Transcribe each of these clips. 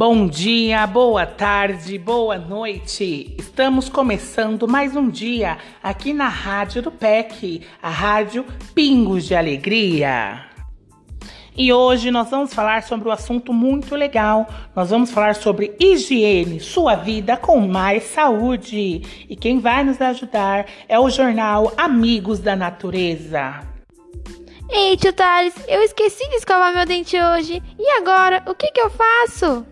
Bom dia, boa tarde, boa noite. Estamos começando mais um dia aqui na Rádio do PEC, a Rádio Pingos de Alegria. E hoje nós vamos falar sobre um assunto muito legal. Nós vamos falar sobre higiene, sua vida com mais saúde. E quem vai nos ajudar é o jornal Amigos da Natureza. Ei, tio Thales, eu esqueci de escovar meu dente hoje. E agora, o que, que eu faço?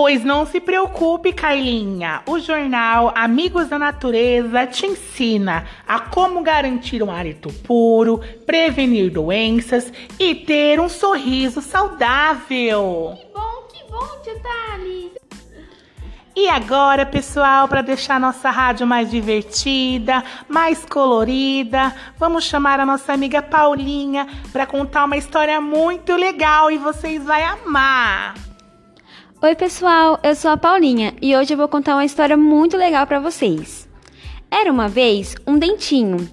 Pois não se preocupe, Carlinha. O jornal Amigos da Natureza te ensina a como garantir um hálito puro, prevenir doenças e ter um sorriso saudável. Que bom, que bom, tio Thales. E agora, pessoal, para deixar nossa rádio mais divertida, mais colorida, vamos chamar a nossa amiga Paulinha para contar uma história muito legal e vocês vão amar. Oi, pessoal, eu sou a Paulinha e hoje eu vou contar uma história muito legal para vocês. Era uma vez um dentinho.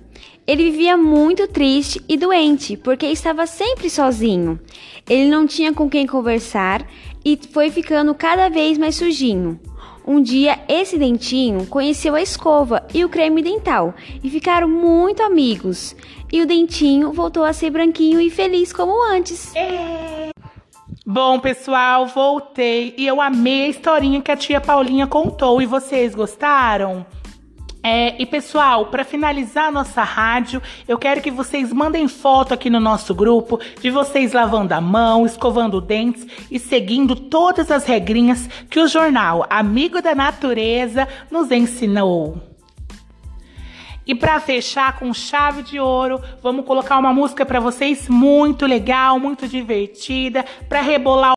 Ele vivia muito triste e doente porque estava sempre sozinho. Ele não tinha com quem conversar e foi ficando cada vez mais sujinho. Um dia, esse dentinho conheceu a escova e o creme dental e ficaram muito amigos. E o dentinho voltou a ser branquinho e feliz como antes. É. Bom, pessoal, voltei e eu amei a historinha que a tia Paulinha contou. E vocês gostaram? É, e pessoal, para finalizar nossa rádio, eu quero que vocês mandem foto aqui no nosso grupo de vocês lavando a mão, escovando dentes e seguindo todas as regrinhas que o jornal Amigo da Natureza nos ensinou. E para fechar com chave de ouro, vamos colocar uma música para vocês muito legal, muito divertida, para rebolar